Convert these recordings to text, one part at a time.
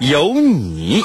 有你。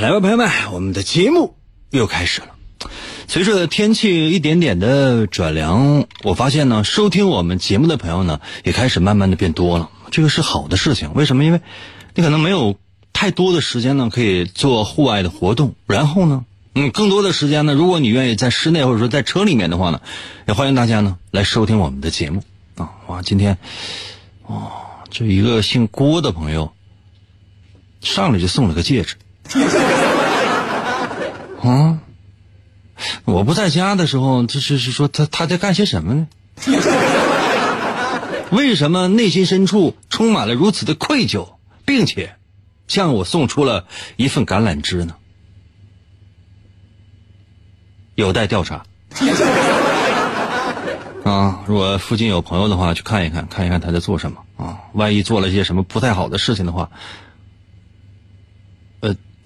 来吧，朋友们，我们的节目又开始了。随着天气一点点的转凉，我发现呢，收听我们节目的朋友呢，也开始慢慢的变多了。这个是好的事情，为什么？因为你可能没有太多的时间呢，可以做户外的活动。然后呢，嗯，更多的时间呢，如果你愿意在室内或者说在车里面的话呢，也欢迎大家呢来收听我们的节目啊！哇，今天，哦，就一个姓郭的朋友上来就送了个戒指。啊，我不在家的时候，这是是说他他在干些什么呢？为什么内心深处充满了如此的愧疚，并且向我送出了一份橄榄枝呢？有待调查。啊，如果附近有朋友的话，去看一看，看一看他在做什么啊？万一做了些什么不太好的事情的话，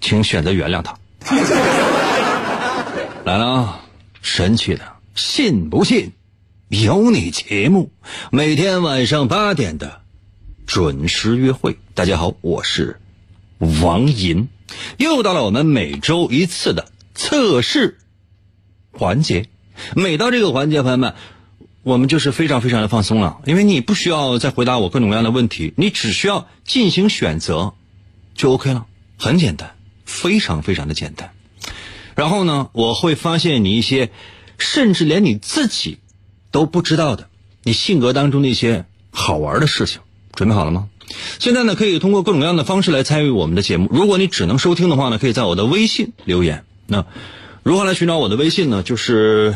请选择原谅他。来了啊，神奇的，信不信？有你节目，每天晚上八点的准时约会。大家好，我是王银，又到了我们每周一次的测试环节。每到这个环节，朋友们，我们就是非常非常的放松了，因为你不需要再回答我各种各样的问题，你只需要进行选择就 OK 了，很简单，非常非常的简单。然后呢，我会发现你一些，甚至连你自己都不知道的，你性格当中的一些好玩的事情。准备好了吗？现在呢，可以通过各种各样的方式来参与我们的节目。如果你只能收听的话呢，可以在我的微信留言。那如何来寻找我的微信呢？就是，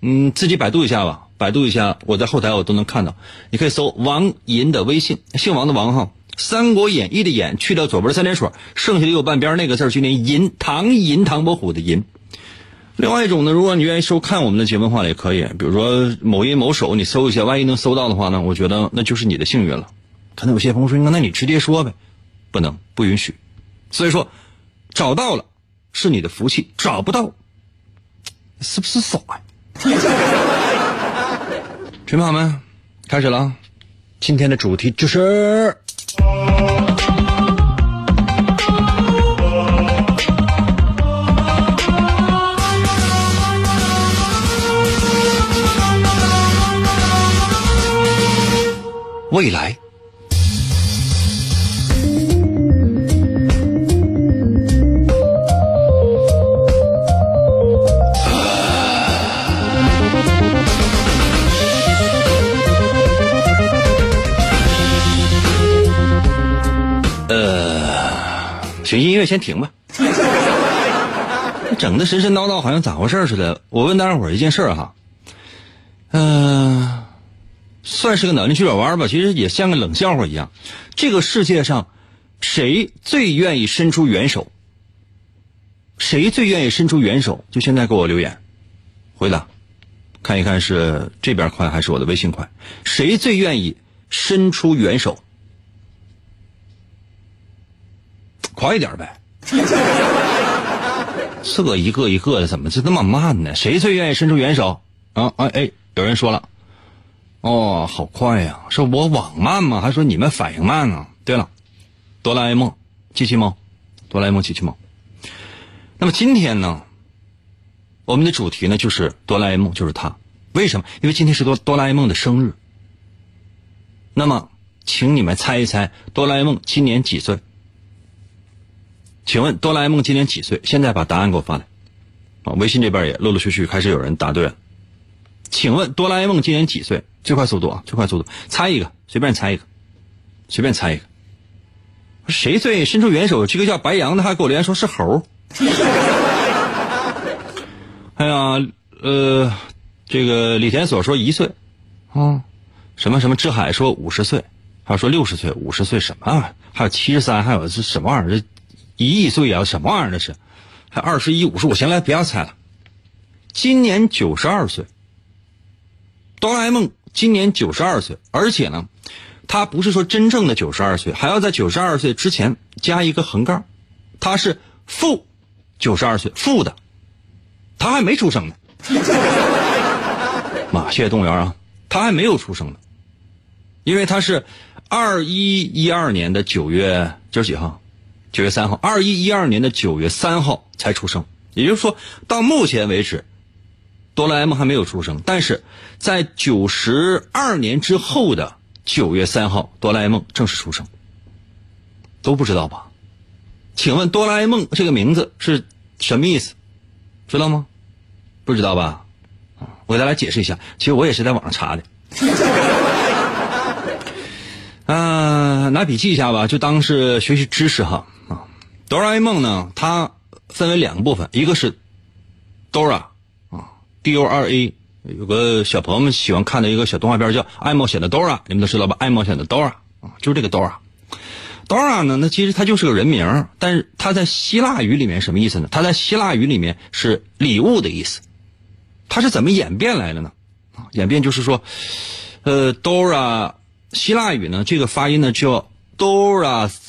嗯，自己百度一下吧，百度一下，我在后台我都能看到。你可以搜王银的微信，姓王的王哈。《三国演义》的演去掉左边三点水，剩下的右半边那个字就念银，唐银，唐伯虎的银。另外一种呢，如果你愿意收看我们的节目的话，也可以，比如说某音某手，你搜一下，万一能搜到的话呢，我觉得那就是你的幸运了。可能有些朋友说，那你直接说呗，不能，不允许。所以说，找到了是你的福气，找不到是不是傻呀？准备好没？开始了！今天的主题就是。未来。呃，行，音乐先停吧。整的神神叨叨，好像咋回事似的。我问大家伙一件事哈，嗯、算是个脑筋急转弯吧，其实也像个冷笑话一样。这个世界上，谁最愿意伸出援手？谁最愿意伸出援手？就现在给我留言，回答，看一看是这边快还是我的微信快？谁最愿意伸出援手？快一点呗！这一个一个的，怎么就那么慢呢？谁最愿意伸出援手？啊哎哎，有人说了。哦，好快呀！是我网慢吗？还说你们反应慢呢？对了，哆啦 A 梦，机器猫，哆啦 A 梦机器猫。那么今天呢，我们的主题呢就是哆啦 A 梦，就是他。为什么？因为今天是哆哆啦 A 梦的生日。那么，请你们猜一猜，哆啦 A 梦今年几岁？请问哆啦 A 梦今年几岁？现在把答案给我发来。啊，微信这边也陆陆续续开始有人答对了。请问哆啦 A 梦今年几岁？最快速度啊，最快速度，猜一个，随便猜一个，随便猜一个。谁最伸出援手？这个叫白羊的还给我留言说是猴。哎呀，呃，这个李田所说一岁，啊，什么什么志海说五十岁，还有说六十岁、五十岁什么？还有七十三，还有是什么玩意儿？这一亿岁啊，什么玩意儿？这是？还二十一、五十五，行了，不要猜了。今年九十二岁。哆啦 A 梦今年九十二岁，而且呢，他不是说真正的九十二岁，还要在九十二岁之前加一个横杠，他是负九十二岁，负的，他还没出生呢。妈，谢谢动物园啊，他还没有出生呢，因为他是二一一二年的九月今儿几号？九月三号，二一一二年的九月三号才出生，也就是说到目前为止。哆啦 A 梦还没有出生，但是在九十二年之后的九月三号，哆啦 A 梦正式出生。都不知道吧？请问哆啦 A 梦这个名字是什么意思？知道吗？不知道吧？我给大家解释一下，其实我也是在网上查的。啊，拿笔记一下吧，就当是学习知识哈啊。哆啦 A 梦呢，它分为两个部分，一个是 Dora。D O R A 有个小朋友们喜欢看的一个小动画片叫《爱冒险的 Dora》，你们都知道吧？爱冒险的 Dora 啊，就是这个 Dora。Dora 呢，那其实它就是个人名，但是它在希腊语里面什么意思呢？它在希腊语里面是礼物的意思。它是怎么演变来的呢？啊演变就是说，呃，Dora 希腊语呢，这个发音呢叫 Dora。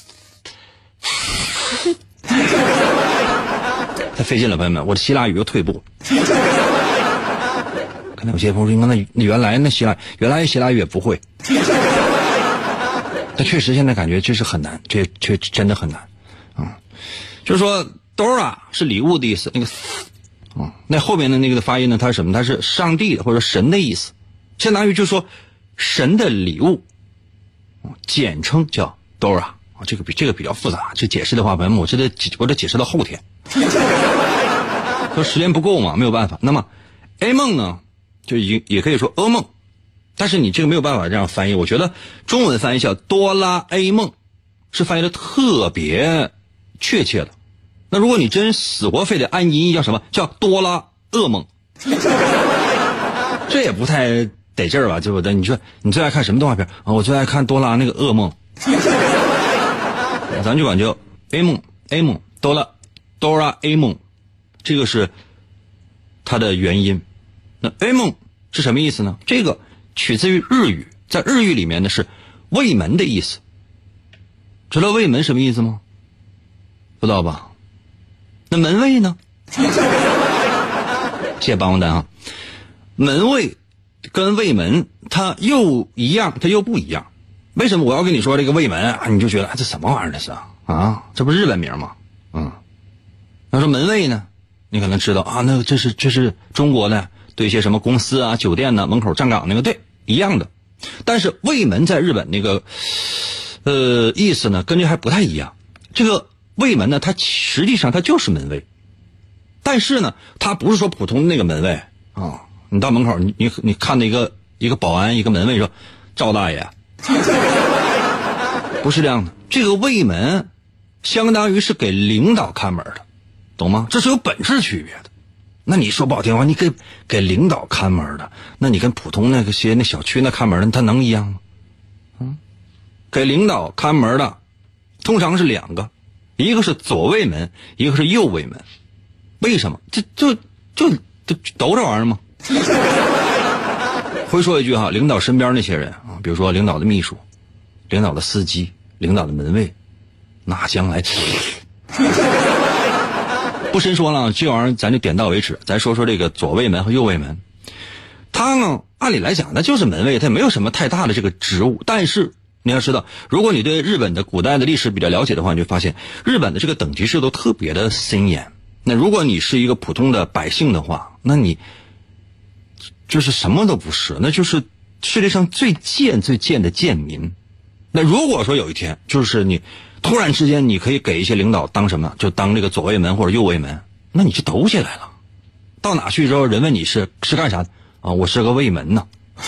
太费劲了，朋友们，我的希腊语又退步。可能有些朋友说：“那那原来那希腊原来希腊语也不会。”但确实现在感觉确实很难，这确真的很难啊。就是说，Dora 是礼物的意思，那个啊，那后面的那个的发音呢，它是什么？它是上帝的或者神的意思，相当于就是说神的礼物，简称叫 Dora 啊。这个比这个比较复杂，这解释的话，朋友们，我这得我得解释到后天，说时间不够嘛，没有办法。那么 A 梦呢？就也也可以说噩梦，但是你这个没有办法这样翻译。我觉得中文翻译叫哆啦 A 梦，是翻译的特别确切的。那如果你真死活非得按音译，叫什么叫哆啦噩梦？这也不太得劲儿吧？对不对？你说你最爱看什么动画片啊？我最爱看哆啦那个噩梦，咱就管叫 A 梦 A 梦哆啦哆啦 A 梦，这个是它的原因。那 A 梦是什么意思呢？这个取自于日语，在日语里面呢是卫门的意思。知道卫门什么意思吗？不知道吧？那门卫呢？谢谢帮帮单啊！门卫跟卫门它又一样，它又不一样。为什么我要跟你说这个卫门啊？你就觉得这什么玩意儿这是啊？这不是日本名吗？嗯。那说门卫呢？你可能知道啊，那这是这是中国的。对一些什么公司啊、酒店呢，门口站岗那个，对，一样的。但是卫门在日本那个，呃，意思呢，跟这还不太一样。这个卫门呢，它实际上它就是门卫，但是呢，它不是说普通那个门卫啊。你到门口，你你你看那个一个保安，一个门卫说：“赵大爷。”不是这样的，这个卫门相当于是给领导看门的，懂吗？这是有本质区别的。那你说不好听话，你给给领导看门的，那你跟普通那些那小区那看门的，他能一样吗？嗯，给领导看门的，通常是两个，一个是左卫门，一个是右卫门。为什么？这就就就都这玩意儿吗？会说一句哈，领导身边那些人啊，比如说领导的秘书、领导的司机、领导的门卫，那将来。不深说了，这玩意儿咱就点到为止。咱说说这个左卫门和右卫门，他呢，按理来讲那就是门卫，他没有什么太大的这个职务。但是你要知道，如果你对日本的古代的历史比较了解的话，你就发现日本的这个等级制度特别的森严那如果你是一个普通的百姓的话，那你就是什么都不是，那就是世界上最贱最贱的贱民。那如果说有一天，就是你突然之间你可以给一些领导当什么，就当这个左卫门或者右卫门，那你就抖起来了。到哪去之后，人问你是是干啥的啊？我是个卫门呐。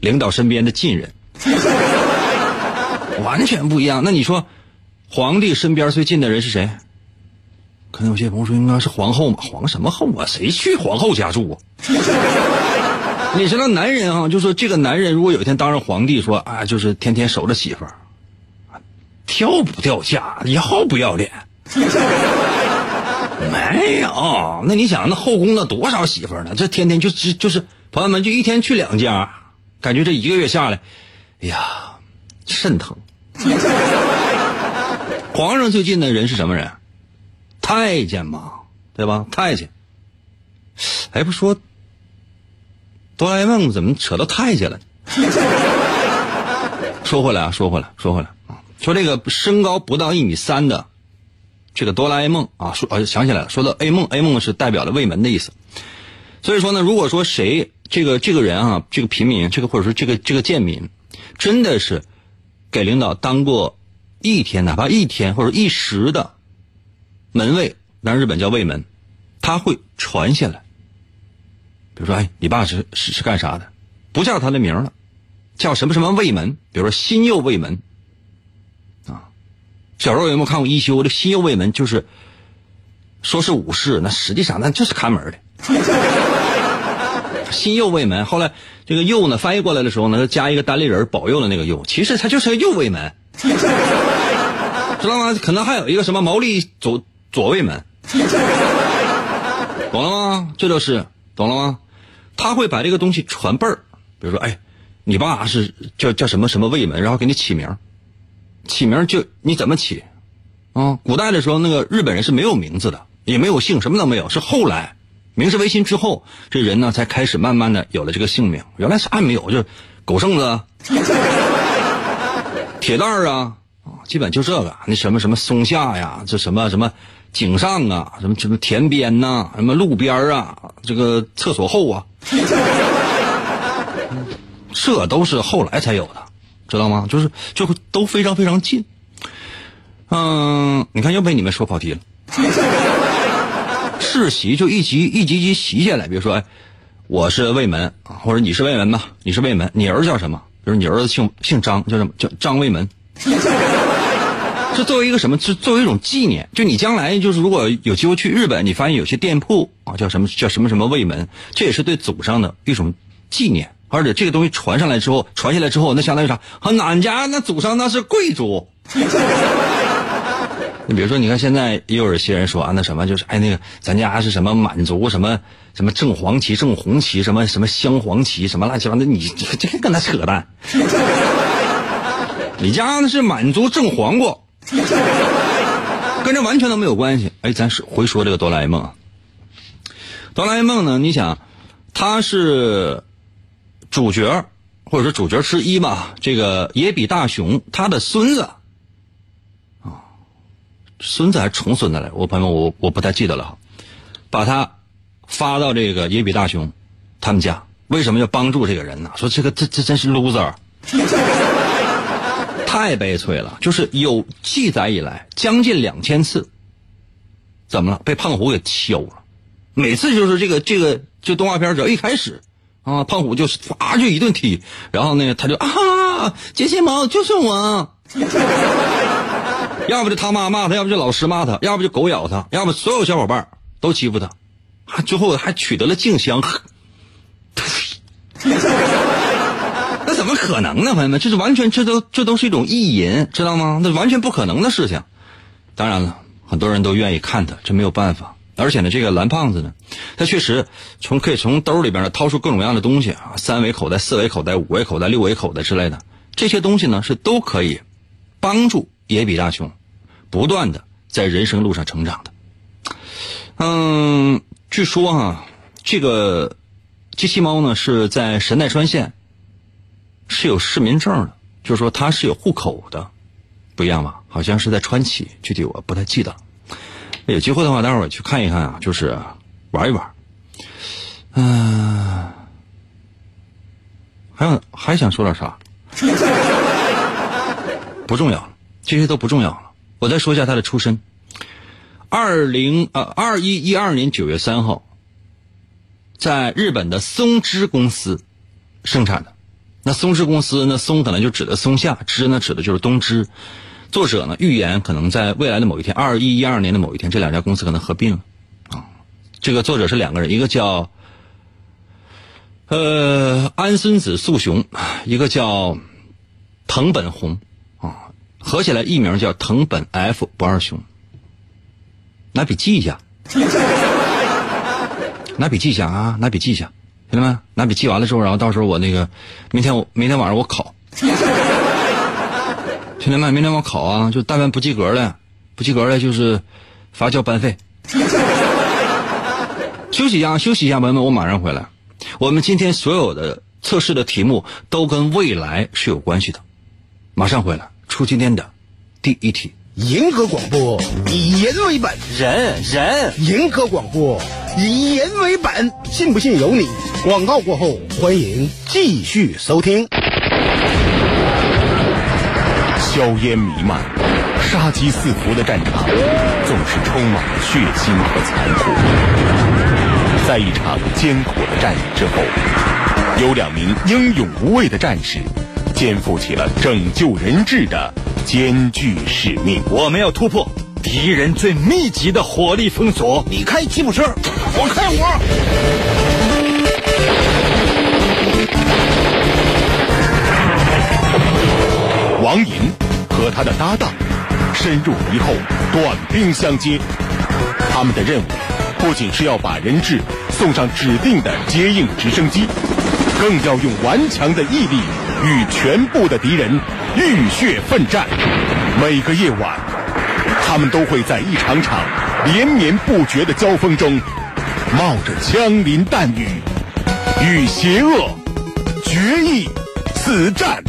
领导身边的近人，完全不一样。那你说，皇帝身边最近的人是谁？可能有些朋友说应该是皇后嘛？皇什么后啊？谁去皇后家住啊？你知道男人啊，就说这个男人如果有一天当上皇帝，说啊，就是天天守着媳妇儿，跳不掉价，要不要脸？没有。那你想，那后宫那多少媳妇儿呢？这天天就就就是朋友们就一天去两家。感觉这一个月下来，哎呀，肾疼。皇上最近的人是什么人？太监嘛，对吧？太监。哎，不说，哆啦 A 梦怎么扯到太监了？说回来啊，说回来，说回来啊，说这个身高不到一米三的这个哆啦 A 梦啊，说啊想起来了，说到 A 梦，A 梦是代表了卫门的意思。所以说呢，如果说谁。这个这个人啊，这个平民，这个或者说这个这个贱民，真的是给领导当过一天，哪怕一天或者一时的门卫，那日本叫卫门，他会传下来。比如说，哎，你爸是是是干啥的？不叫他的名了，叫什么什么卫门？比如说新右卫门啊。小时候有没有看过一休？这新右卫门就是说是武士，那实际上那就是看门的。新右卫门，后来这个右呢翻译过来的时候呢，加一个单立人保佑的那个右，其实他就是个右卫门，知道吗？可能还有一个什么毛利左左卫门，懂了吗？这就是懂了吗？他会把这个东西传辈儿，比如说，哎，你爸是叫叫什么什么卫门，然后给你起名，起名就你怎么起？啊，古代的时候那个日本人是没有名字的，也没有姓，什么都没有，是后来。明治维新之后，这人呢才开始慢慢的有了这个姓名。原来啥也没有，就狗剩子、铁蛋儿，啊，基本就这个。那什么什么松下呀，这什么什么井上啊，什么什么田边呐，什么路边啊，这个厕所后啊，这都是后来才有的，知道吗？就是就都非常非常近。嗯，你看又被你们说跑题了。世袭就一级一级级袭下来，比如说，哎，我是魏门啊，或者你是魏门吧？你是魏门，你儿子叫什么？比如你儿子姓姓张，叫什么？叫张魏门。这作为一个什么？是作为一种纪念。就你将来就是如果有机会去日本，你发现有些店铺啊，叫什么叫什么什么卫门，这也是对祖上的一种纪念。而且这个东西传上来之后，传下来之后，那相当于啥？和俺家那祖上那是贵族。你比如说，你看现在也有一些人说啊，那什么就是哎，那个咱家是什么满族什么什么正黄旗、正红旗，什么什么镶黄旗，什么乱七八糟，你这这跟他扯淡。你家那是满族正黄瓜，跟这完全都没有关系。哎，咱是回说这个哆啦 A 梦，哆啦 A 梦呢，你想，他是主角或者说主角之一吧？这个野比大雄他的孙子啊。孙子还是重孙子来？我朋友们，我我不太记得了。把他发到这个野比大雄他们家，为什么要帮助这个人呢？说这个这这真是 loser，太悲催了。就是有记载以来将近两千次，怎么了？被胖虎给敲了。每次就是这个这个这动画片只要一开始啊，胖虎就唰就一顿踢，然后呢他就啊，杰西猫就是我。要不就他妈骂他，要不就老师骂他，要不就狗咬他，要不所有小伙伴都欺负他，还最后还取得了静香。怎么可能呢，朋友们？这是完全，这都这都是一种意淫，知道吗？那完全不可能的事情。当然了，很多人都愿意看他，这没有办法。而且呢，这个蓝胖子呢，他确实从可以从兜里边呢掏出各种各样的东西啊，三维口袋、四维口袋、五维口袋、六维口袋之类的这些东西呢，是都可以帮助。野比大雄，不断的在人生路上成长的。嗯，据说哈，这个机器猫呢是在神奈川县是有市民证的，就是说他是有户口的，不一样吧？好像是在川崎，具体我不太记得。有机会的话，待会儿去看一看啊，就是玩一玩。嗯，还有还想说点啥？不重要了，这些都不重要了。我再说一下他的出身。二零呃二一一二年九月三号，在日本的松枝公司生产的。那松枝公司，那松可能就指的松下，枝呢指的就是东芝。作者呢预言可能在未来的某一天，二一一二年的某一天，这两家公司可能合并了。啊，这个作者是两个人，一个叫呃安孙子素雄，一个叫藤本弘啊，合起来艺名叫藤本 F 不二雄。拿笔记一下，拿笔记一下啊！拿笔记一下，兄弟们，拿笔记完了之后，然后到时候我那个，明天我明天晚上我考，兄弟们，明天我考啊！就但凡不及格的，不及格的，就是罚交班费。休息一下，休息一下，朋友们，我马上回来。我们今天所有的测试的题目都跟未来是有关系的，马上回来出今天的第一题。银河广播以人为本，人人银河广播以人为本，信不信由你。广告过后，欢迎继续收听。硝烟弥漫、杀机四伏的战场，总是充满了血腥和残酷。在一场艰苦的战役之后，有两名英勇无畏的战士，肩负起了拯救人质的。艰巨使命，我们要突破敌人最密集的火力封锁。你开吉普车，我开火。王银和他的搭档深入敌后，短兵相接。他们的任务不仅是要把人质送上指定的接应直升机，更要用顽强的毅力与全部的敌人。浴血奋战，每个夜晚，他们都会在一场场连绵不绝的交锋中，冒着枪林弹雨，与邪恶决一死战。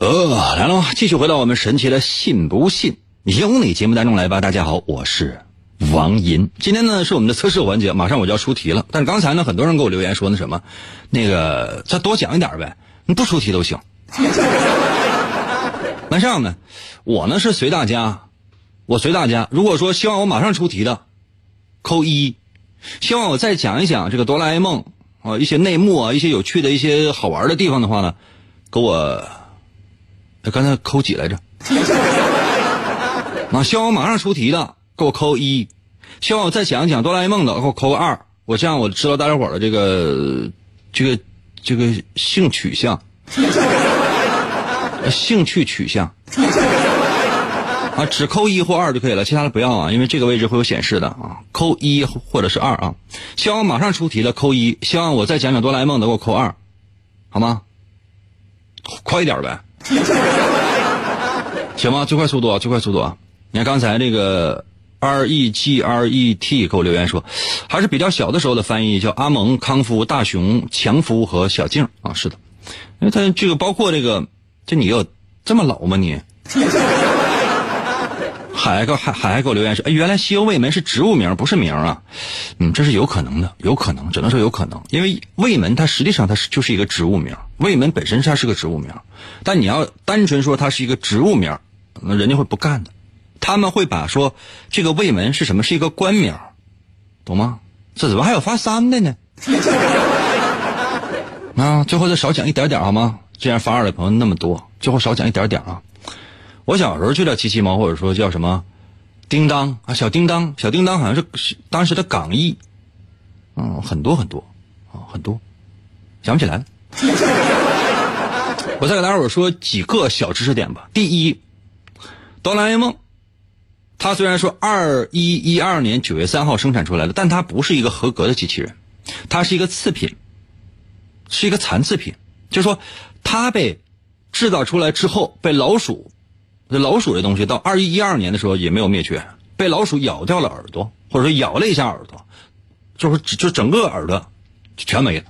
呃，来了，继续回到我们神奇的“信不信由你”节目当中来吧。大家好，我是。王银，今天呢是我们的测试环节，马上我就要出题了。但是刚才呢，很多人给我留言说那什么，那个再多讲一点呗，你不出题都行。那这样呢，我呢是随大家，我随大家。如果说希望我马上出题的，扣一；希望我再讲一讲这个哆啦 A 梦啊，一些内幕啊，一些有趣的一些好玩的地方的话呢，给我，刚才扣几来着？啊，希望我马上出题的。给我扣一，希望我再讲一讲哆啦 A 梦的，给我扣个二。我这样我知道大家伙的这个这个这个性取向，兴趣取向啊，只扣一或二就可以了，其他的不要啊，因为这个位置会有显示的啊。扣一或者是二啊，希望我马上出题了，扣一。希望我再讲讲哆啦 A 梦的，给我扣二，好吗？快一点呗，行吗？最快速度啊，最快速度啊！你看刚才那个。R E G R E T 给我留言说，还是比较小的时候的翻译，叫阿蒙、康夫、大雄、强夫和小静啊，是的，因为他这个包括这个，这你有这么老吗你？海哥海海给我留言说，哎，原来西欧卫门是植物名，不是名啊，嗯，这是有可能的，有可能，只能说有可能，因为卫门它实际上它是就是一个植物名，卫门本身它是个植物名，但你要单纯说它是一个植物名，那人家会不干的。他们会把说这个卫门是什么？是一个官名，懂吗？这怎么还有发三的呢？啊，最后再少讲一点点好吗？既然发二的朋友那么多，最后少讲一点点啊！我小时候就叫七七猫，或者说叫什么叮当啊，小叮当，小叮当好像是当时的港译，嗯，很多很多啊，很多，想不起来了。我再给大家伙说几个小知识点吧。第一，哆啦 A 梦。它虽然说二一一二年九月三号生产出来的，但它不是一个合格的机器人，它是一个次品，是一个残次品。就是说，它被制造出来之后，被老鼠，老鼠这东西到二一一二年的时候也没有灭绝，被老鼠咬掉了耳朵，或者说咬了一下耳朵，就是就整个耳朵全没了。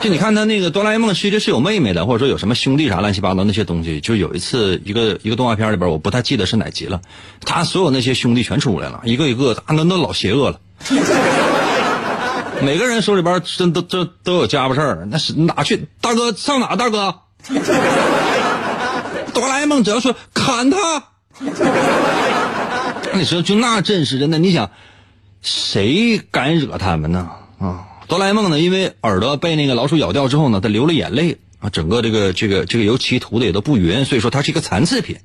就你看他那个哆啦 A 梦其实是有妹妹的，或者说有什么兄弟啥乱七八糟那些东西。就有一次一个一个动画片里边，我不太记得是哪集了，他所有那些兄弟全出来了，一个一个，那那老邪恶了。每个人手里边真都都都有家伙事儿，那是哪去？大哥上哪？大哥，哆啦 A 梦只要说砍他，那 你说就那阵势，真的，你想谁敢惹他们呢？啊！哆啦 A 梦呢？因为耳朵被那个老鼠咬掉之后呢，他流了眼泪啊，整个这个这个这个油漆涂的也都不匀，所以说它是一个残次品。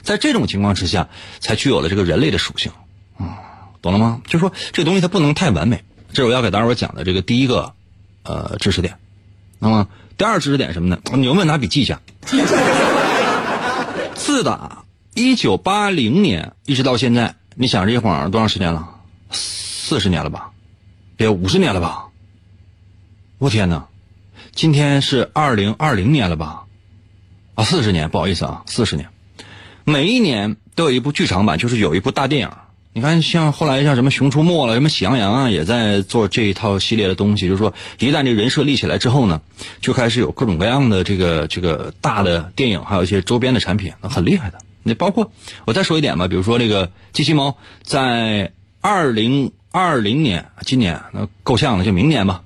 在这种情况之下，才具有了这个人类的属性啊，懂了吗？就说这东西它不能太完美，这是我要给大伙讲的这个第一个呃知识点。那么第二知识点什么呢？你有没有拿笔记一下？自打一九八零年一直到现在，你想这一晃多长时间了？四十年了吧？也五十年了吧？我天哪，今天是二零二零年了吧？啊，四十年，不好意思啊，四十年。每一年都有一部剧场版，就是有一部大电影。你看，像后来像什么《熊出没》了，什么《喜羊羊》啊，也在做这一套系列的东西。就是说，一旦这人设立起来之后呢，就开始有各种各样的这个这个大的电影，还有一些周边的产品，很厉害的。你包括我再说一点吧，比如说这个机器猫，在二零二零年，今年那够呛了，就明年吧。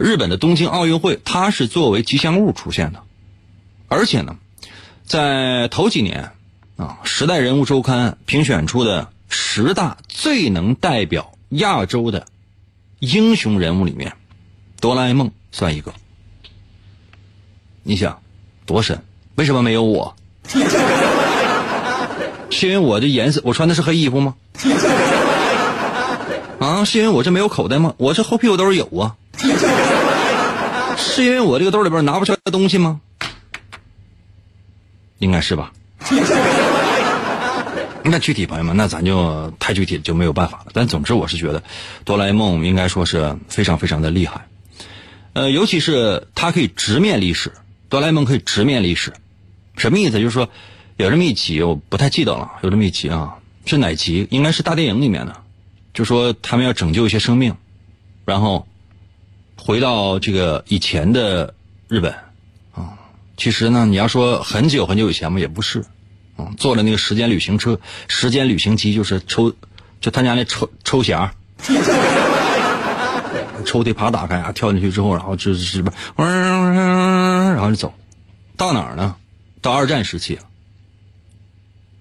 日本的东京奥运会，它是作为吉祥物出现的，而且呢，在头几年啊，《时代人物周刊》评选出的十大最能代表亚洲的英雄人物里面，哆啦 A 梦算一个。你想，多神？为什么没有我？是因为我的颜色，我穿的是黑衣服吗？啊，是因为我这没有口袋吗？我这后屁股兜有啊。是因为我这个兜里边拿不出来东西吗？应该是吧。那具体朋友们，那咱就太具体就没有办法了。但总之，我是觉得哆啦 A 梦应该说是非常非常的厉害。呃，尤其是它可以直面历史，哆啦 A 梦可以直面历史，什么意思？就是说有这么一集，我不太记得了，有这么一集啊，是哪集？应该是大电影里面的，就说他们要拯救一些生命，然后。回到这个以前的日本，啊，其实呢，你要说很久很久以前嘛，也不是，啊，坐了那个时间旅行车，时间旅行机就是抽，就他家那抽抽匣，抽屉啪打开啊，跳进去之后，然后就是不，然后就走，到哪儿呢？到二战时期，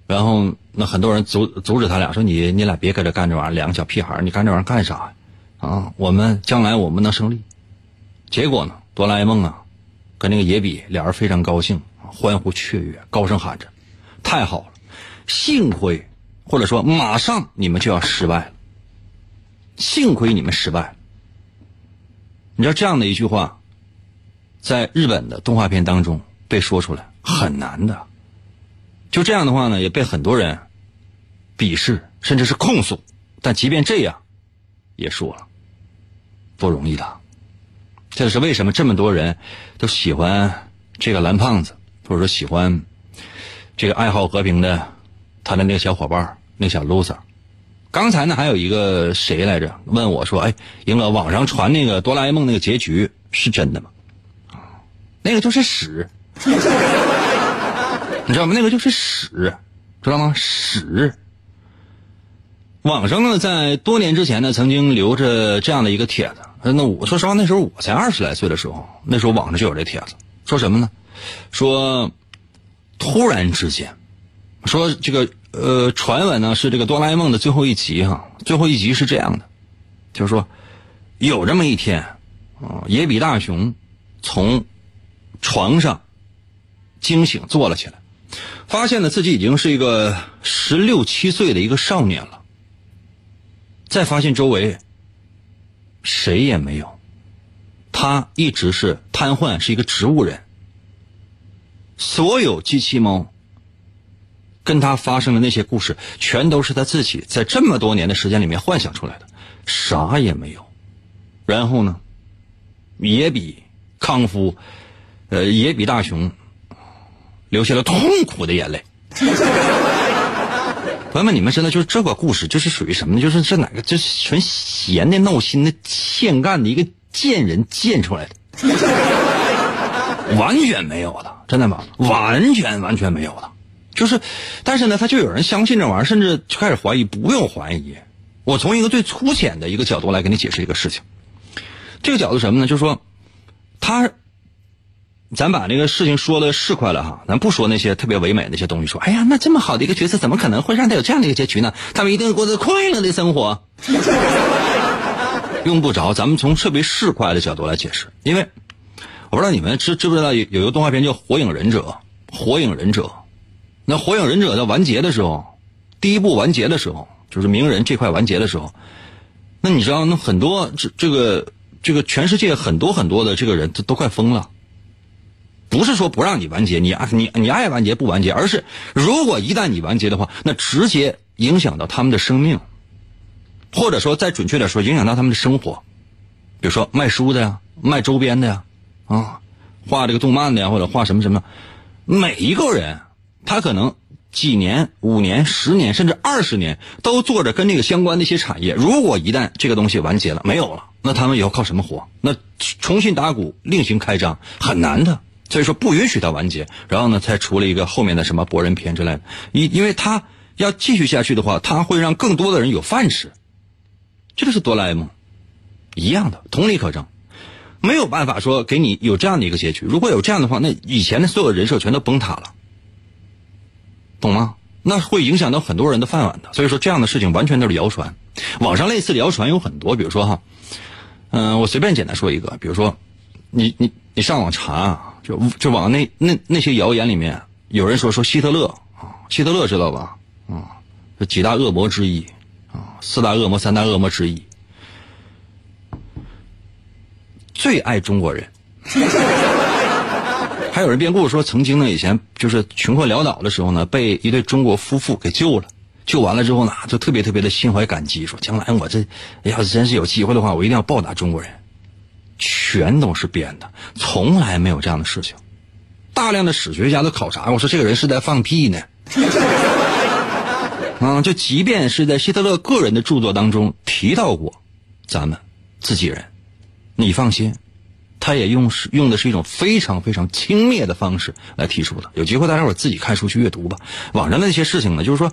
然后那很多人阻阻止他俩，说你你俩别搁这干这玩意儿，两个小屁孩，你干这玩意儿干啥呀？啊，我们将来我们能胜利。结果呢？哆啦 A 梦啊，跟那个野比俩人非常高兴，欢呼雀跃，高声喊着：“太好了！幸亏，或者说马上你们就要失败了。幸亏你们失败。”你知道这样的一句话，在日本的动画片当中被说出来很难的。就这样的话呢，也被很多人鄙视，甚至是控诉。但即便这样，也说了，不容易的。这是为什么这么多人都喜欢这个蓝胖子，或者说喜欢这个爱好和平的他的那个小伙伴那小 loser。刚才呢，还有一个谁来着？问我说：“哎，英哥，网上传那个哆啦 A 梦那个结局是真的吗？”那个就是屎，你知道吗？那个就是屎，知道吗？屎。网上呢，在多年之前呢，曾经留着这样的一个帖子。那我说实话，那时候我才二十来岁的时候，那时候网上就有这帖子，说什么呢？说突然之间，说这个呃，传闻呢是这个哆啦 A 梦的最后一集哈，最后一集是这样的，就是说有这么一天啊，野比大雄从床上惊醒，坐了起来，发现呢自己已经是一个十六七岁的一个少年了，再发现周围。谁也没有，他一直是瘫痪，是一个植物人。所有机器猫跟他发生的那些故事，全都是他自己在这么多年的时间里面幻想出来的，啥也没有。然后呢，也比康夫，呃，也比大雄流下了痛苦的眼泪。朋友们，你们真的就是这个故事，就是属于什么呢？就是这哪个，这是纯闲的、闹心的、欠干的一个贱人贱出来的，完全没有的，真的吗？完全完全没有的，就是，但是呢，他就有人相信这玩意儿，甚至就开始怀疑。不用怀疑，我从一个最粗浅的一个角度来给你解释一个事情。这个角度什么呢？就是说，他。咱把这个事情说的是快了哈，咱不说那些特别唯美的那些东西。说，哎呀，那这么好的一个角色，怎么可能会让他有这样的一个结局呢？他们一定过得快乐的生活。用不着，咱们从特别市侩的角度来解释。因为我不知道你们知知不知道有有一个动画片叫《火影忍者》。火影忍者，那火影忍者在完结的时候，第一部完结的时候，就是鸣人这块完结的时候，那你知道，那很多这这个这个全世界很多很多的这个人都都快疯了。不是说不让你完结，你爱你你爱完结不完结，而是如果一旦你完结的话，那直接影响到他们的生命，或者说再准确点说，影响到他们的生活。比如说卖书的呀，卖周边的呀，啊，画这个动漫的呀，或者画什么什么，每一个人他可能几年、五年、十年，甚至二十年都做着跟这个相关的一些产业。如果一旦这个东西完结了，没有了，那他们以后靠什么活？那重新打鼓、另行开张很难的。所以说不允许它完结，然后呢，才出了一个后面的什么博人篇之类的。因因为他要继续下去的话，他会让更多的人有饭吃。这就是哆啦 A 梦一样的，同理可证。没有办法说给你有这样的一个结局。如果有这样的话，那以前的所有人设全都崩塌了，懂吗？那会影响到很多人的饭碗的。所以说这样的事情完全都是谣传。网上类似的谣传有很多，比如说哈，嗯，我随便简单说一个，比如说，你你你上网查啊。就就往那那那些谣言里面，有人说说希特勒啊，希特勒知道吧？啊，这几大恶魔之一啊，四大恶魔、三大恶魔之一，最爱中国人。还有人编故事说，曾经呢，以前就是穷困潦倒的时候呢，被一对中国夫妇给救了。救完了之后呢，就特别特别的心怀感激，说将来我这要是真是有机会的话，我一定要报答中国人。全都是编的，从来没有这样的事情。大量的史学家都考察过，说这个人是在放屁呢。啊，就即便是在希特勒个人的著作当中提到过，咱们自己人，你放心，他也用是用的是一种非常非常轻蔑的方式来提出的。有机会大家伙自己看书去阅读吧。网上那些事情呢，就是说，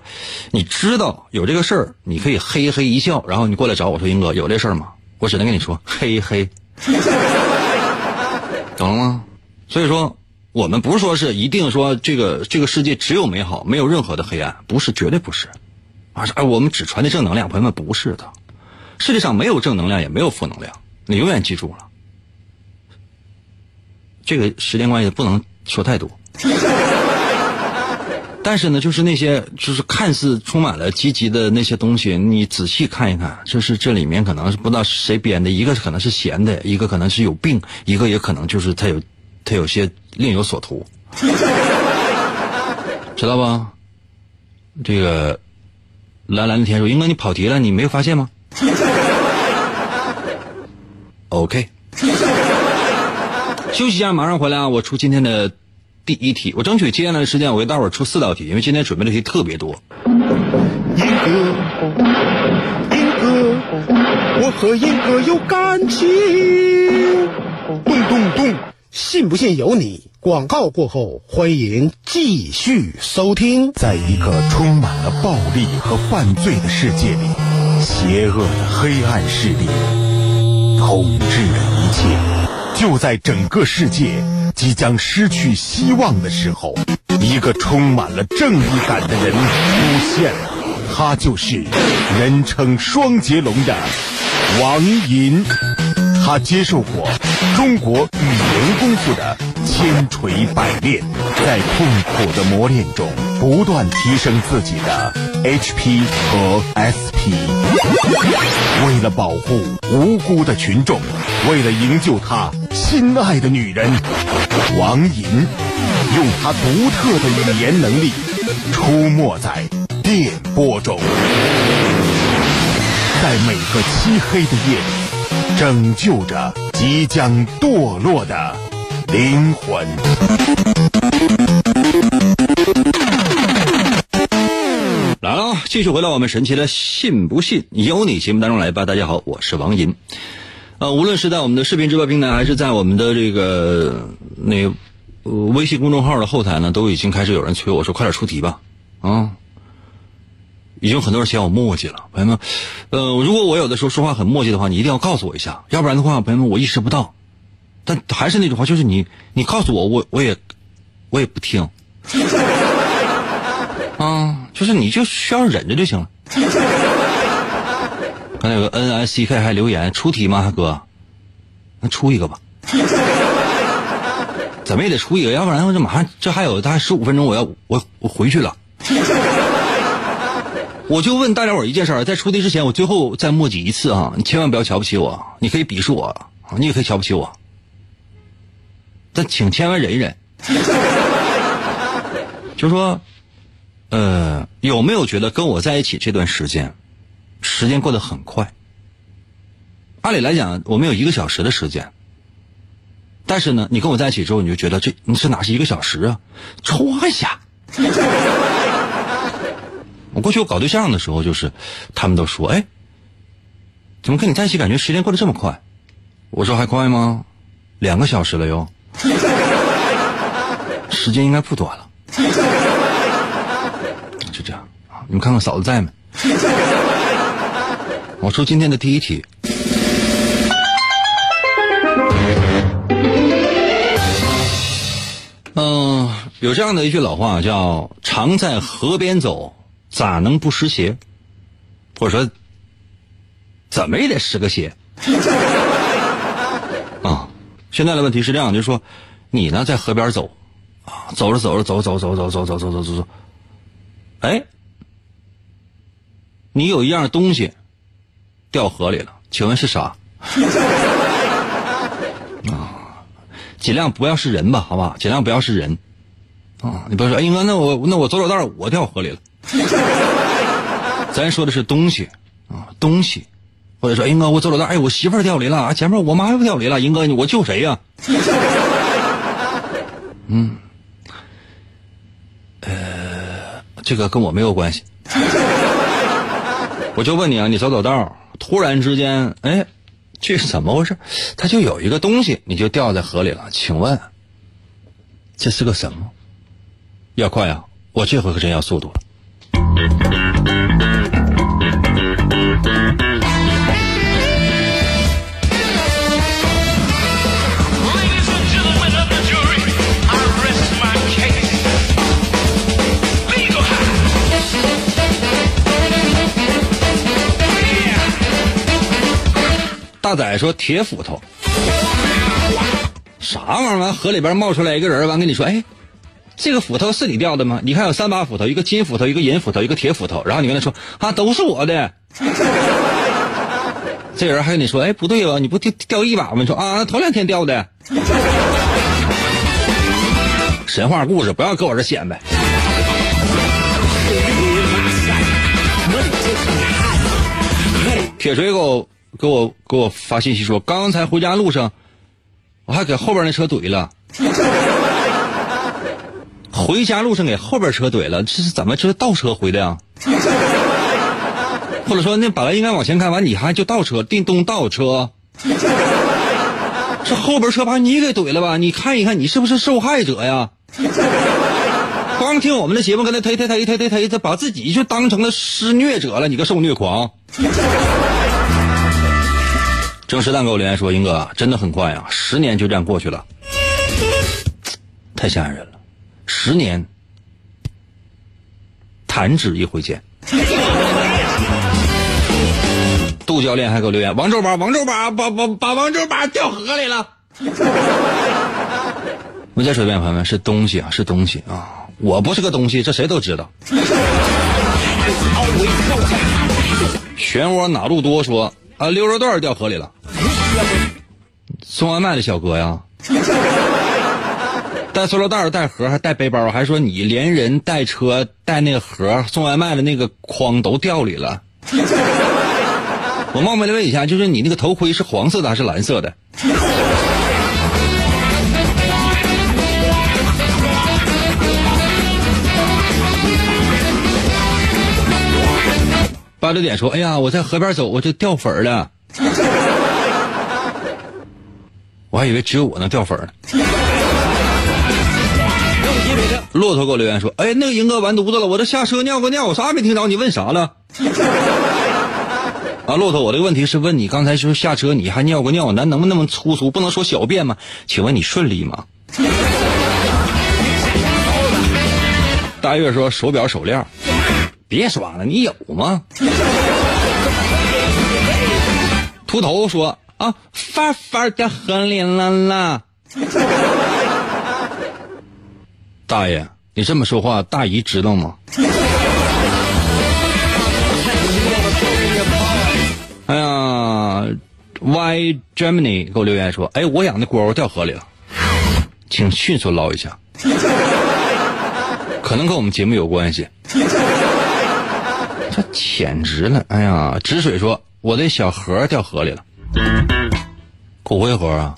你知道有这个事儿，你可以嘿嘿一笑，然后你过来找我说：“英哥，有这事儿吗？”我只能跟你说：“嘿嘿。” 懂了吗？所以说，我们不是说是一定说这个这个世界只有美好，没有任何的黑暗，不是，绝对不是。而是，哎，我们只传递正能量，朋友们不是的。世界上没有正能量，也没有负能量，你永远记住了。这个时间关系不能说太多。但是呢，就是那些就是看似充满了积极的那些东西，你仔细看一看，就是这里面可能是不知道谁编的，一个可能是闲的，一个可能是有病，一个也可能就是他有他有些另有所图，知道吧？这个蓝蓝的天说：“英哥，你跑题了，你没有发现吗？”OK，休息一下，马上回来啊！我出今天的。第一题，我争取接下来的时间，我给大伙儿出四道题，因为今天准备的题特别多。英哥，英哥，我和英哥有感情。咚咚咚，信不信由你。广告过后，欢迎继续收听。在一个充满了暴力和犯罪的世界里，邪恶的黑暗势力统治着一切。就在整个世界。即将失去希望的时候，一个充满了正义感的人出现了，他就是人称双截龙的王银。他接受过中国语言功夫的千锤百炼，在痛苦的磨练中不断提升自己的 HP 和 SP。为了保护无辜的群众，为了营救他心爱的女人。王银用他独特的语言能力，出没在电波中，在每个漆黑的夜里，拯救着即将堕落的灵魂。来了，继续回到我们神奇的“信不信由你”节目当中来吧。大家好，我是王银。呃，无论是在我们的视频直播平台，还是在我们的这个那微信公众号的后台呢，都已经开始有人催我说：“快点出题吧！”啊，已经很多人嫌我墨迹了，朋友们。呃，如果我有的时候说话很墨迹的话，你一定要告诉我一下，要不然的话，朋友们我意识不到。但还是那句话，就是你，你告诉我，我我也我也不听。啊，就是你就需要忍着就行了。刚才有个 N I C K 还留言出题吗，哥？那出一个吧，怎么也得出一个，要不然我这马上这还有大概十五分钟，我要我我回去了。我就问大家伙一件事儿，在出题之前，我最后再墨迹一次啊！你千万不要瞧不起我，你可以鄙视我，你也可以瞧不起我，但请千万忍一忍。就说。呃，有没有觉得跟我在一起这段时间，时间过得很快？按理来讲，我们有一个小时的时间，但是呢，你跟我在一起之后，你就觉得这你是哪是一个小时啊？唰一下！过去我搞对象的时候，就是他们都说：“哎，怎么跟你在一起感觉时间过得这么快？”我说：“还快吗？两个小时了哟，时间应该不短了。”就这样啊！你们看看嫂子在没？我出今天的第一题。嗯，有这样的一句老话叫“常在河边走，咋能不湿鞋？”或者说，怎么也得湿个鞋。啊，现在的问题是这样，就是说，你呢在河边走，啊，走着走着走走走走走走走走走走。哎，你有一样东西掉河里了，请问是啥？啊，尽量不要是人吧，好吧，尽量不要是人。啊，你不要说，哎，英哥，那我那我走走道我掉河里了。咱说的是东西啊，东西，或者说，英哥，我走走道哎，我媳妇儿掉里了，啊，前面我妈又掉里了，英哥，我救谁呀？嗯。呃这个跟我没有关系，我就问你啊，你走走道，突然之间，哎，这是怎么回事？它就有一个东西，你就掉在河里了。请问，这是个什么？要快啊！我这回可真要速度了。大仔说：“铁斧头，啥玩意儿？完河里边冒出来一个人，完跟你说，哎，这个斧头是你掉的吗？你看有三把斧头，一个金斧头，一个银斧头，一个铁斧头。然后你跟他说，啊，都是我的。这人还跟你说，哎，不对吧？你不掉掉一把吗？你说啊，头两天掉的。神话故事，不要搁我这显摆。铁锤狗。”给我给我发信息说，刚才回家路上，我还给后边那车怼了。回家路上给后边车怼了，这是怎么？这是倒车回的呀？或者说，那本来应该往前开，完你还就倒车，叮咚倒车？这后边车把你给怼了吧？你看一看，你是不是受害者呀？光听我们的节目，跟他推推推推推推，他把自己就当成了施虐者了，你个受虐狂！正时蛋给我留言说：“英哥，真的很快啊，十年就这样过去了，太吓人了，十年，弹指一挥间。”杜教练还给我留言：“王周把王周把把把把王周把掉河里了。”我再说一遍，朋友们，是东西啊，是东西啊，我不是个东西，这谁都知道。漩涡哪路多说。啊，溜肉段掉河里了。送外卖的小哥呀，带塑料袋、带盒、还带背包，还说你连人带车带那个盒送外卖的那个筐都掉里了。我冒昧的问一下，就是你那个头盔是黄色的还是蓝色的？八六点说：“哎呀，我在河边走，我就掉粉了。”我还以为只有我能掉粉呢。骆驼给我留言说：“哎，那个英哥完犊子了，我这下车尿个尿，我啥也没听着，你问啥了？” 啊，骆驼，我这个问题是问你，刚才说下车你还尿个尿，咱能不能那么粗俗？不能说小便吗？请问你顺利吗？大月说手表手链，别耍了，你有吗？秃头说啊，范范掉河里啦啦。大爷，你这么说话，大姨知道吗？哎呀，Y Germany 给我留言说，哎，我养的蝈蝈掉河里了，请迅速捞一下，可能跟我们节目有关系。这简直了！哎呀，止水说我的小盒掉河里了，骨灰盒啊？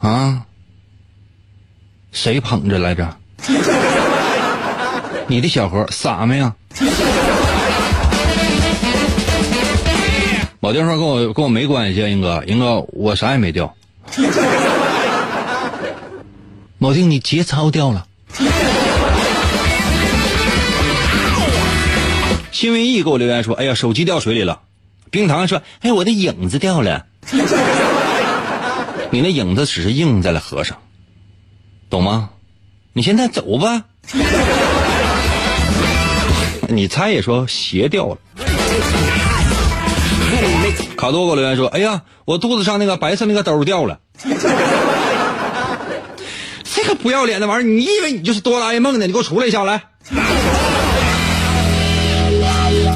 啊？谁捧着来着？你的小盒撒没呀？老丁说跟我跟我没关系，英哥，英哥，我啥也没掉。老丁，你节操掉了。新闻义给我留言说：“哎呀，手机掉水里了。”冰糖说：“哎，我的影子掉了。”你那影子只是映在了河上。懂吗？你现在走吧。你猜也说鞋掉了。卡多给我留言说：“哎呀，我肚子上那个白色那个兜掉了。”这个不要脸的玩意儿，你以为你就是哆啦 A 梦呢？你给我出来一下来！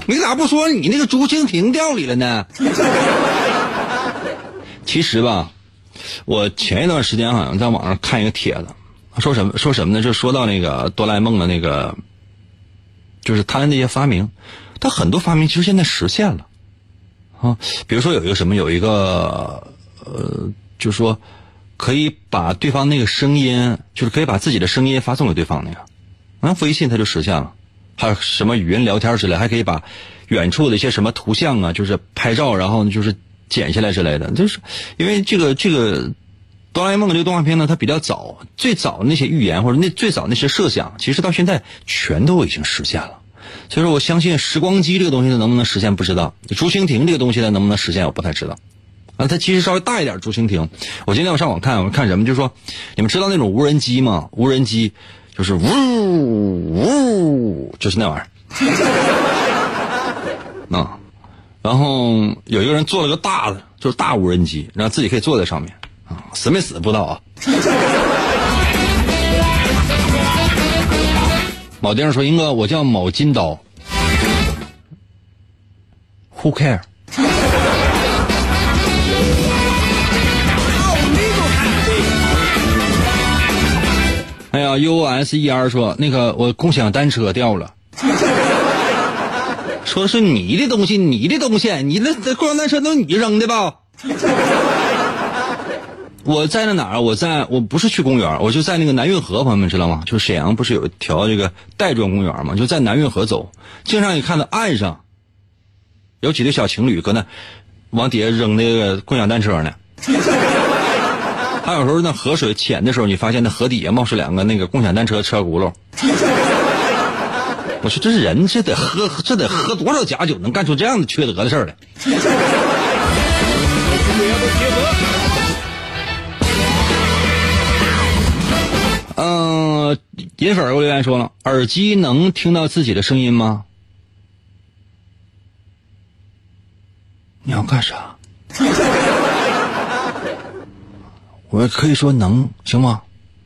你咋不说你那个竹蜻蜓掉里了呢？其实吧，我前一段时间好像在网上看一个帖子。说什么说什么呢？就说到那个哆啦 A 梦的那个，就是他的那些发明，他很多发明其实现在实现了，啊，比如说有一个什么，有一个呃，就是说可以把对方那个声音，就是可以把自己的声音发送给对方那个，啊，微信它就实现了，还有什么语音聊天之类，还可以把远处的一些什么图像啊，就是拍照，然后就是剪下来之类的，就是因为这个这个。哆啦 A 梦这个动画片呢，它比较早，最早那些预言或者那最早那些设想，其实到现在全都已经实现了。所以说，我相信时光机这个东西它能不能实现不知道，竹蜻蜓这个东西它能不能实现我不太知道。啊，它其实稍微大一点竹蜻蜓。我今天我上网看，我看什么？就是说，你们知道那种无人机吗？无人机就是呜呜，就是那玩意儿。啊，然后有一个人做了个大的，就是大无人机，然后自己可以坐在上面。死没死不知道啊。铆钉说：“英哥，我叫铆金刀。Who care？” 哎呀，U S E R 说：“那个我共享单车掉了。”说是你的东西，你的东西，你那共享单车都是你扔的吧？我在那哪儿？我在我不是去公园，我就在那个南运河，朋友们知道吗？就沈阳不是有一条这个带状公园吗？就在南运河走，经常你看到岸上有几对小情侣搁那往底下扔那个共享单车呢。还有时候那河水浅的时候，你发现那河底下冒出两个那个共享单车车轱辘。我说这是人这得喝这得喝多少假酒，能干出这样的缺德的事儿来？嗯，银粉儿我留言说了，耳机能听到自己的声音吗？你要干啥？我可以说能行吗？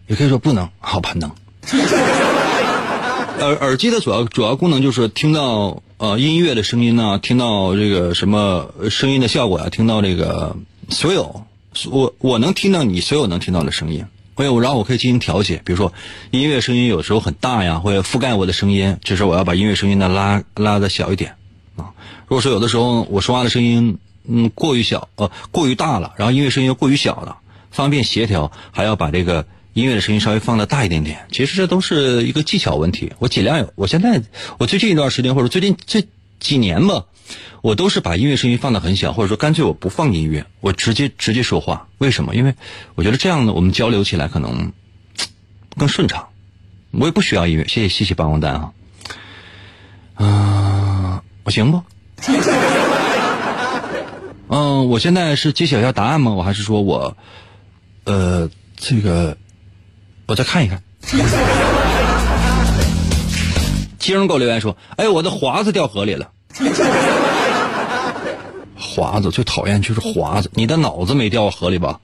也可以说不能。好吧，能。耳耳机的主要主要功能就是听到呃音乐的声音呢，听到这个什么声音的效果呀，听到这个所有我我能听到你所有能听到的声音。会有，然后我可以进行调节，比如说音乐声音有时候很大呀，会覆盖我的声音，这时候我要把音乐声音呢拉拉的小一点啊。如果说有的时候我说话的声音嗯过于小呃过于大了，然后音乐声音又过于小了，方便协调，还要把这个音乐的声音稍微放的大一点点。其实这都是一个技巧问题，我尽量有。我现在我最近一段时间或者最近这几年吧，我都是把音乐声音放的很小，或者说干脆我不放音乐，我直接直接说话。为什么？因为我觉得这样呢，我们交流起来可能更顺畅。我也不需要音乐，谢谢谢谢帮光蛋啊。嗯、我行不？嗯，我现在是揭晓一下答案吗？我还是说我，呃，这个，我再看一看。金融给我留言说：“哎，我的华子掉河里了。”华子最讨厌就是华子，你的脑子没掉河里吧？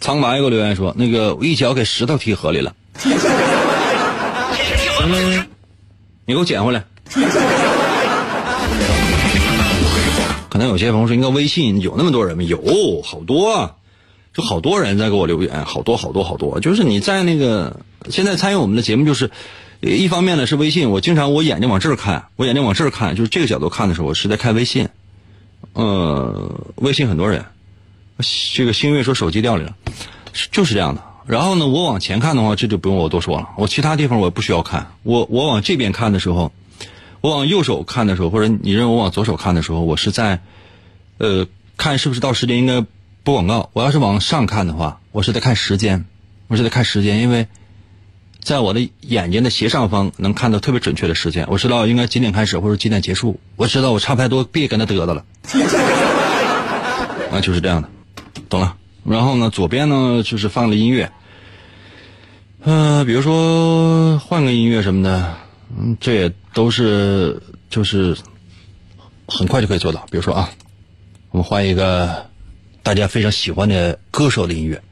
苍白给我留言说：“那个我一脚给石头踢河里了。”，你给我捡回来。可能有些朋友说，应该微信有那么多人吗？有，好多啊，就好多人在给我留言，好多好多好多。就是你在那个现在参与我们的节目，就是一方面呢是微信，我经常我眼睛往这儿看，我眼睛往这儿看，就是这个角度看的时候，我是在看微信。呃，微信很多人，这个星月说手机掉里了，就是这样的。然后呢，我往前看的话，这就不用我多说了。我其他地方我不需要看。我我往这边看的时候，我往右手看的时候，或者你认为我往左手看的时候，我是在，呃，看是不是到时间应该播广告。我要是往上看的话，我是在看时间，我是在看时间，因为在我的眼睛的斜上方能看到特别准确的时间。我知道应该几点开始或者几点结束。我知道我差不太多，别跟他嘚瑟了。啊，就是这样的，懂了。然后呢，左边呢就是放了音乐，呃，比如说换个音乐什么的，嗯，这也都是就是很快就可以做到。比如说啊，我们换一个大家非常喜欢的歌手的音乐，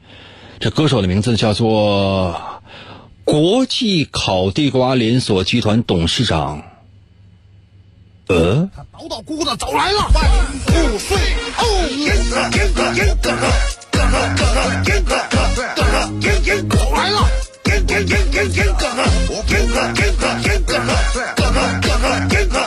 这歌手的名字叫做国际烤地瓜连锁集团董事长，呃。宝岛姑子走来了，万五岁哦，来了。来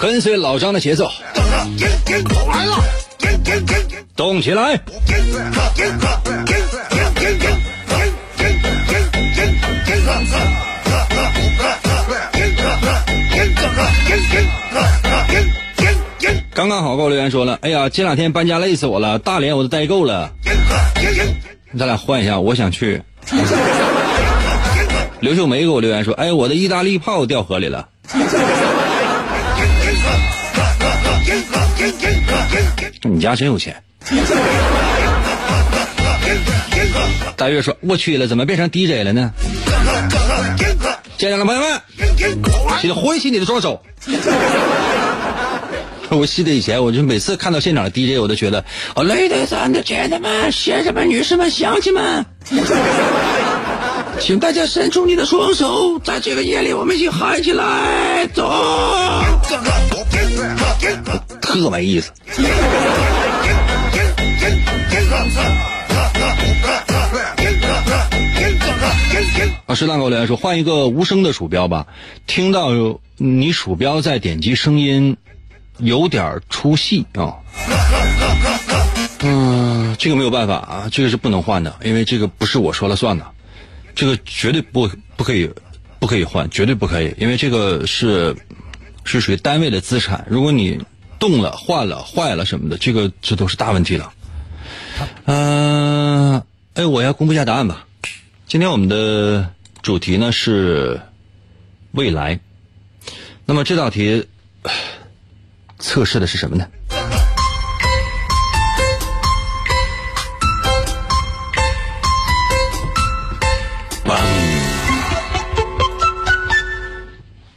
跟随老张的节奏，来了，动起来！刚刚好给我留言说了，哎呀，这两天搬家累死我了，大连我都待够了，咱俩换一下，我想去。刘秀梅给我留言说，哎，我的意大利炮掉河里了。你家真有钱。大月说：“我去了，怎么变成 DJ 了呢？”亲爱的朋友们，请挥起你的双手。我记得以前，我就每次看到现场的 DJ，我都觉得哦，Ladies and gentlemen，先生们、女士们、乡亲们，请大家伸出你的双手，在这个夜里，我们一起嗨起来，走！特没意思。啊，适当给我留言说换一个无声的鼠标吧，听到你鼠标在点击声音，有点出戏啊。嗯，这个没有办法啊，这个是不能换的，因为这个不是我说了算的，这个绝对不不可以，不可以换，绝对不可以，因为这个是是属于单位的资产，如果你动了、换了、坏了什么的，这个这都是大问题了。嗯、哎，我要公布一下答案吧。今天我们的主题呢是未来，那么这道题测试的是什么呢？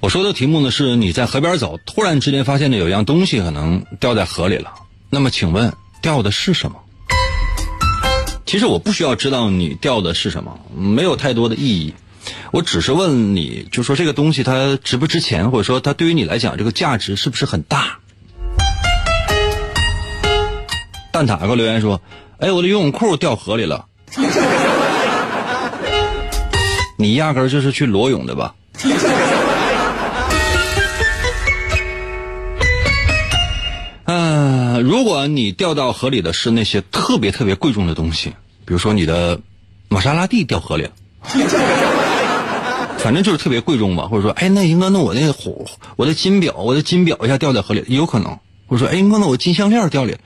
我说的题目呢是你在河边走，突然之间发现呢有一样东西可能掉在河里了，那么请问掉的是什么？其实我不需要知道你掉的是什么，没有太多的意义。我只是问你，就说这个东西它值不值钱，或者说它对于你来讲这个价值是不是很大？蛋挞给我留言说：“哎，我的游泳裤掉河里了。”你压根儿就是去裸泳的吧？呃，如果你掉到河里的是那些特别特别贵重的东西，比如说你的玛莎拉蒂掉河里了，反正就是特别贵重吧，或者说，哎，那英哥，那我那个我的金表，我的金表一下掉在河里，有可能。或者说，哎，英哥，那我金项链掉里，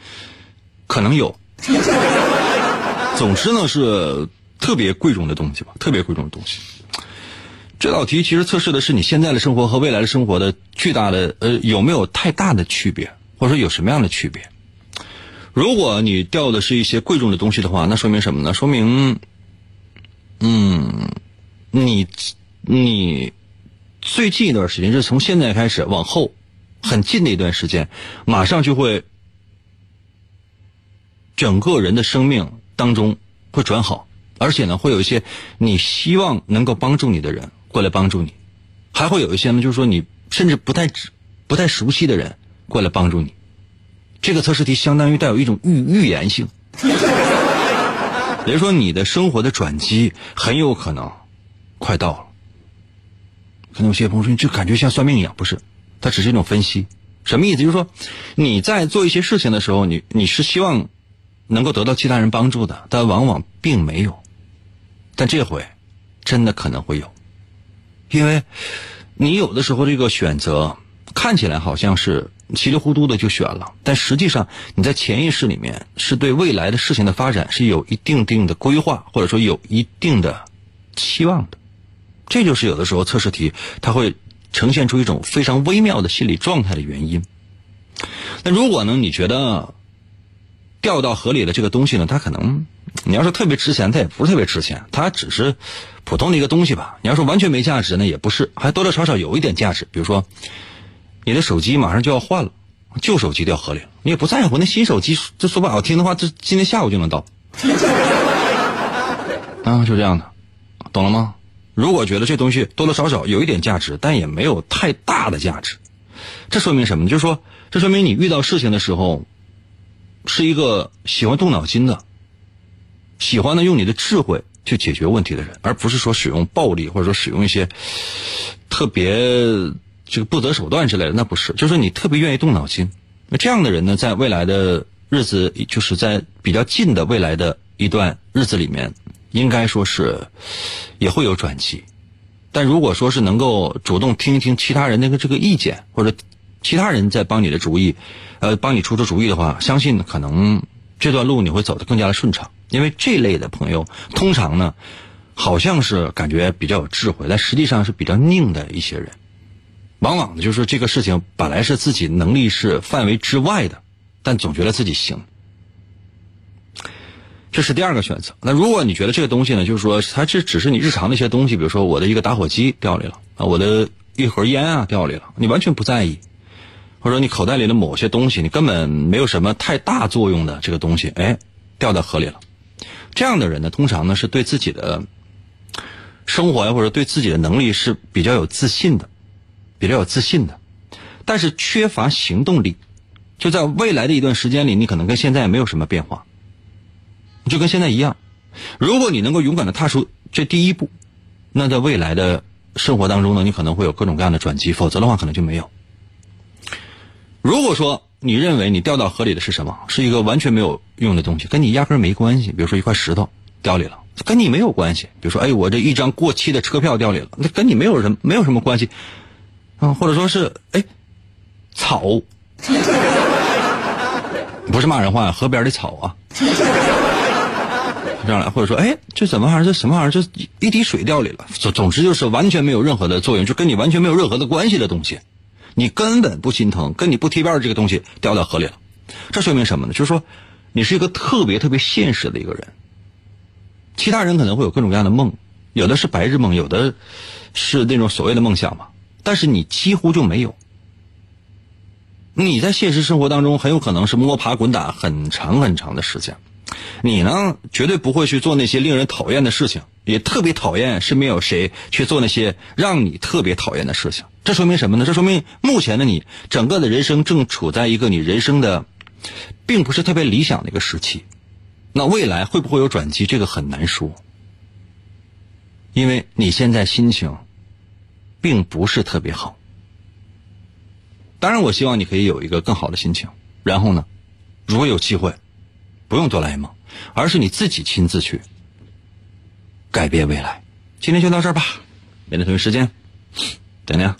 可能有。总之呢，是特别贵重的东西吧，特别贵重的东西。这道题其实测试的是你现在的生活和未来的生活的巨大的呃有没有太大的区别，我说有什么样的区别？如果你掉的是一些贵重的东西的话，那说明什么呢？说明，嗯，你你最近一段时间，就是从现在开始往后很近的一段时间，马上就会整个人的生命当中会转好，而且呢，会有一些你希望能够帮助你的人。过来帮助你，还会有一些呢，就是说你甚至不太、不太熟悉的人过来帮助你。这个测试题相当于带有一种预预言性，也就是说你的生活的转机很有可能快到了。可能有些朋友说，你就感觉像算命一样，不是？它只是一种分析，什么意思？就是说你在做一些事情的时候，你你是希望能够得到其他人帮助的，但往往并没有。但这回真的可能会有。因为，你有的时候这个选择看起来好像是稀里糊涂的就选了，但实际上你在潜意识里面是对未来的事情的发展是有一定定的规划，或者说有一定的期望的。这就是有的时候测试题它会呈现出一种非常微妙的心理状态的原因。那如果呢，你觉得掉到河里的这个东西呢，它可能。你要说特别值钱，它也不是特别值钱，它只是普通的一个东西吧。你要说完全没价值呢，也不是，还多多少少有一点价值。比如说，你的手机马上就要换了，旧手机掉河里了，你也不在乎。那新手机，这说不好听的话，这今天下午就能到。啊，就这样的，懂了吗？如果觉得这东西多多少少有一点价值，但也没有太大的价值，这说明什么？就是说，这说明你遇到事情的时候，是一个喜欢动脑筋的。喜欢呢用你的智慧去解决问题的人，而不是说使用暴力或者说使用一些特别这个不择手段之类的，那不是，就是你特别愿意动脑筋。那这样的人呢，在未来的日子，就是在比较近的未来的一段日子里面，应该说是也会有转机。但如果说是能够主动听一听其他人那个这个意见，或者其他人在帮你的主意，呃，帮你出出主意的话，相信可能这段路你会走得更加的顺畅。因为这类的朋友，通常呢，好像是感觉比较有智慧，但实际上是比较拧的一些人。往往呢，就是这个事情本来是自己能力是范围之外的，但总觉得自己行。这是第二个选择。那如果你觉得这个东西呢，就是说它这只是你日常的一些东西，比如说我的一个打火机掉里了啊，我的一盒烟啊掉里了，你完全不在意，或者你口袋里的某些东西，你根本没有什么太大作用的这个东西，哎，掉到河里了。这样的人呢，通常呢是对自己的生活呀，或者对自己的能力是比较有自信的，比较有自信的，但是缺乏行动力。就在未来的一段时间里，你可能跟现在也没有什么变化，就跟现在一样。如果你能够勇敢的踏出这第一步，那在未来的生活当中呢，你可能会有各种各样的转机；否则的话，可能就没有。如果说，你认为你掉到河里的是什么？是一个完全没有用的东西，跟你压根儿没关系。比如说一块石头掉里了，跟你没有关系。比如说，哎，我这一张过期的车票掉里了，那跟你没有什没有什么关系。或者说是，哎，草，不是骂人话，河边的草啊。这样来，或者说，哎，这怎么玩意儿？这什么玩意儿？这一滴水掉里了。总总之就是完全没有任何的作用，就跟你完全没有任何的关系的东西。你根本不心疼，跟你不贴边的这个东西掉到河里了，这说明什么呢？就是说，你是一个特别特别现实的一个人。其他人可能会有各种各样的梦，有的是白日梦，有的是那种所谓的梦想嘛。但是你几乎就没有。你在现实生活当中很有可能是摸爬滚打很长很长的时间，你呢绝对不会去做那些令人讨厌的事情。也特别讨厌身边有谁去做那些让你特别讨厌的事情，这说明什么呢？这说明目前的你整个的人生正处在一个你人生的，并不是特别理想的一个时期。那未来会不会有转机？这个很难说，因为你现在心情并不是特别好。当然，我希望你可以有一个更好的心情。然后呢，如果有机会，不用哆啦 A 梦，而是你自己亲自去改变未来。今天就到这儿吧，明天同一时间，再见。